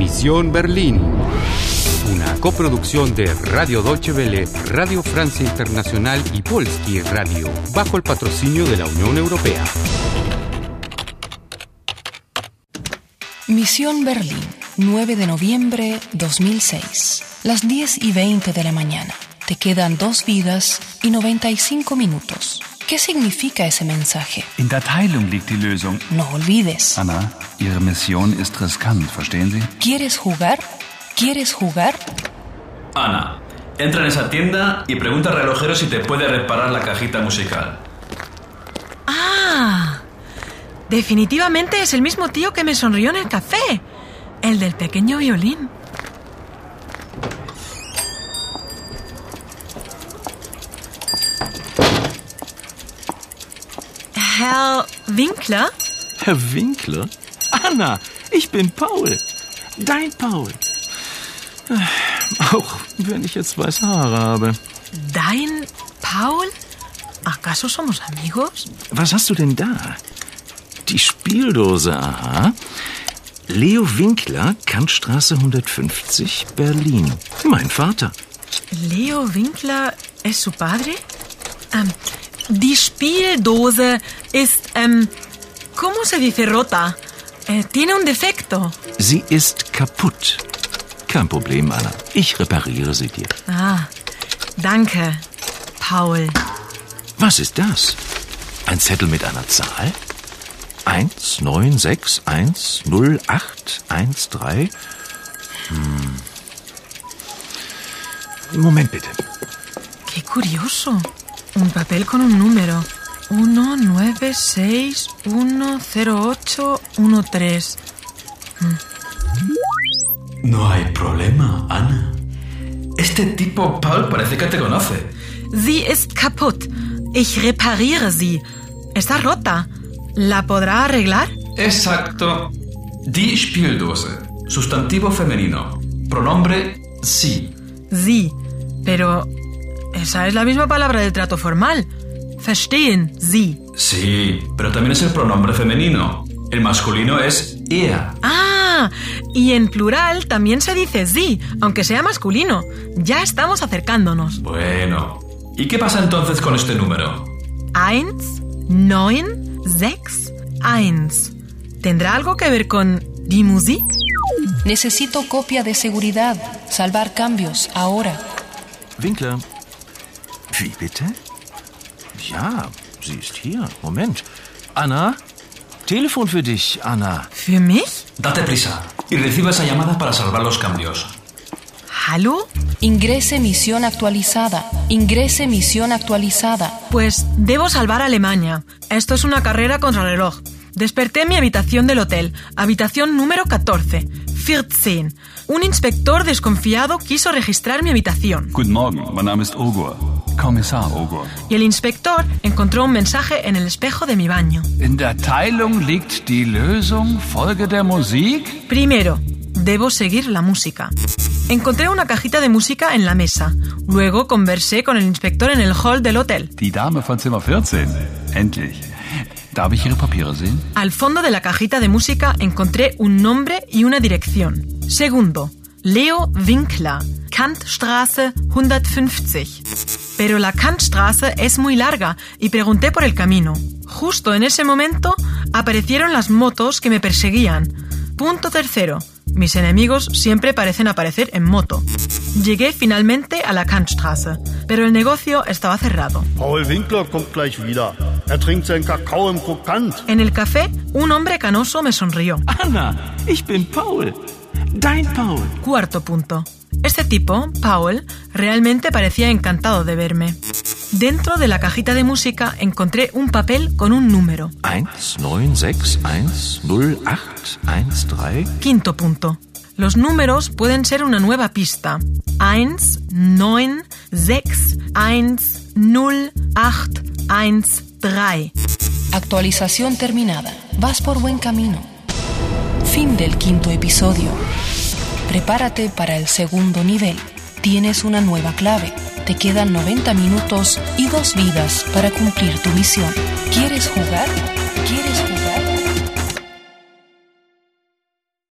Misión Berlín. Una coproducción de Radio Deutsche Welle, Radio Francia Internacional y Polski Radio, bajo el patrocinio de la Unión Europea. Misión Berlín, 9 de noviembre 2006. Las 10 y 20 de la mañana. Te quedan dos vidas y 95 minutos. ¿Qué significa ese mensaje? In der Teilung liegt die Lösung. No olvides. Anna, Ihre Mission ist riskant, verstehen Sie? ¿Quieres jugar? ¿Quieres jugar? Ana, entra en esa tienda y pregunta al relojero si te puede reparar la cajita musical. Ah, definitivamente es el mismo tío que me sonrió en el café. El del pequeño violín. Herr Winkler? Herr Winkler? Anna, ich bin Paul. Dein Paul. Auch wenn ich jetzt weiße Haare habe. ¿Dein Paul? ¿Acaso somos amigos? Was hast du denn da? Die Spieldose, aha. Leo Winkler, Kantstraße 150, Berlin. Mein Vater. Leo Winkler es su padre? Ähm, die Spieldose ist, ähm, ¿cómo se dice rota? Eh, tiene un defecto. Sie ist kaputt. Kein Problem, Anna. Ich repariere sie dir. Ah, danke, Paul. Was ist das? Ein Zettel mit einer Zahl? 196108113? Hm. Moment bitte. Qué curioso. Un papel con un número. 19610813. No hay problema, Ana. Este tipo, Paul, parece que te conoce. Sie ist kaputt. Ich repariere sie. Está rota. ¿La podrá arreglar? Exacto. Die Spieldose. Sustantivo femenino. Pronombre sí. Sie. Pero esa es la misma palabra de trato formal. Verstehen Sie. Sí, pero también es el pronombre femenino. El masculino es ea. Ah, y en plural también se dice sie, aunque sea masculino. Ya estamos acercándonos. Bueno. ¿Y qué pasa entonces con este número? Eins, neun, sechs, eins. ¿Tendrá algo que ver con die Musik? Necesito copia de seguridad. Salvar cambios, ahora. Winkler. Wie bitte? Ja, sie ist hier. Moment. Anna? Telefon für dich, Anna. ¿Für mich? Date prisa y reciba esa llamada para salvar los cambios. ¿Hallo? Ingrese misión actualizada. Ingrese misión actualizada. Pues debo salvar a Alemania. Esto es una carrera contra reloj. Desperté en mi habitación del hotel, habitación número 14, 14. Un inspector desconfiado quiso registrar mi habitación. Guten Morgen, mein Name ist Ogur. Kommissar Ogur. Y el inspector encontró un mensaje en el espejo de mi baño. In der Teilung liegt die Lösung. Folge der Musik. Primero, debo seguir la música. Encontré una cajita de música en la mesa. Luego conversé con el inspector en el hall del hotel. Die Dame von Zimmer 14. Endlich. Darf ich Ihre Papiere sehen? Al fondo de la cajita de música encontré un nombre y una dirección. Segundo, Leo Winkler, Kantstraße 150. Pero la Kantstraße es muy larga y pregunté por el camino. Justo en ese momento aparecieron las motos que me perseguían. Punto tercero. Mis enemigos siempre parecen aparecer en moto. Llegué finalmente a la Kantstraße, pero el negocio estaba cerrado. Paul Winkler kommt gleich wieder. Er trinkt seinen Kakao im Krokant. En el café, un hombre canoso me sonrió. Anna, ich bin Paul. Dein Paul. Cuarto punto. Este tipo, Paul, realmente parecía encantado de verme. Dentro de la cajita de música encontré un papel con un número. 196108113. Quinto punto. Los números pueden ser una nueva pista. 1, 9, 6, 1, 0, 8, 1, 3. Actualización terminada. Vas por buen camino. Fin del quinto episodio. Prepárate para el segundo nivel. Tienes una nueva clave. Te quedan 90 minutos y dos vidas para cumplir tu misión. ¿Quieres jugar? ¿Quieres jugar?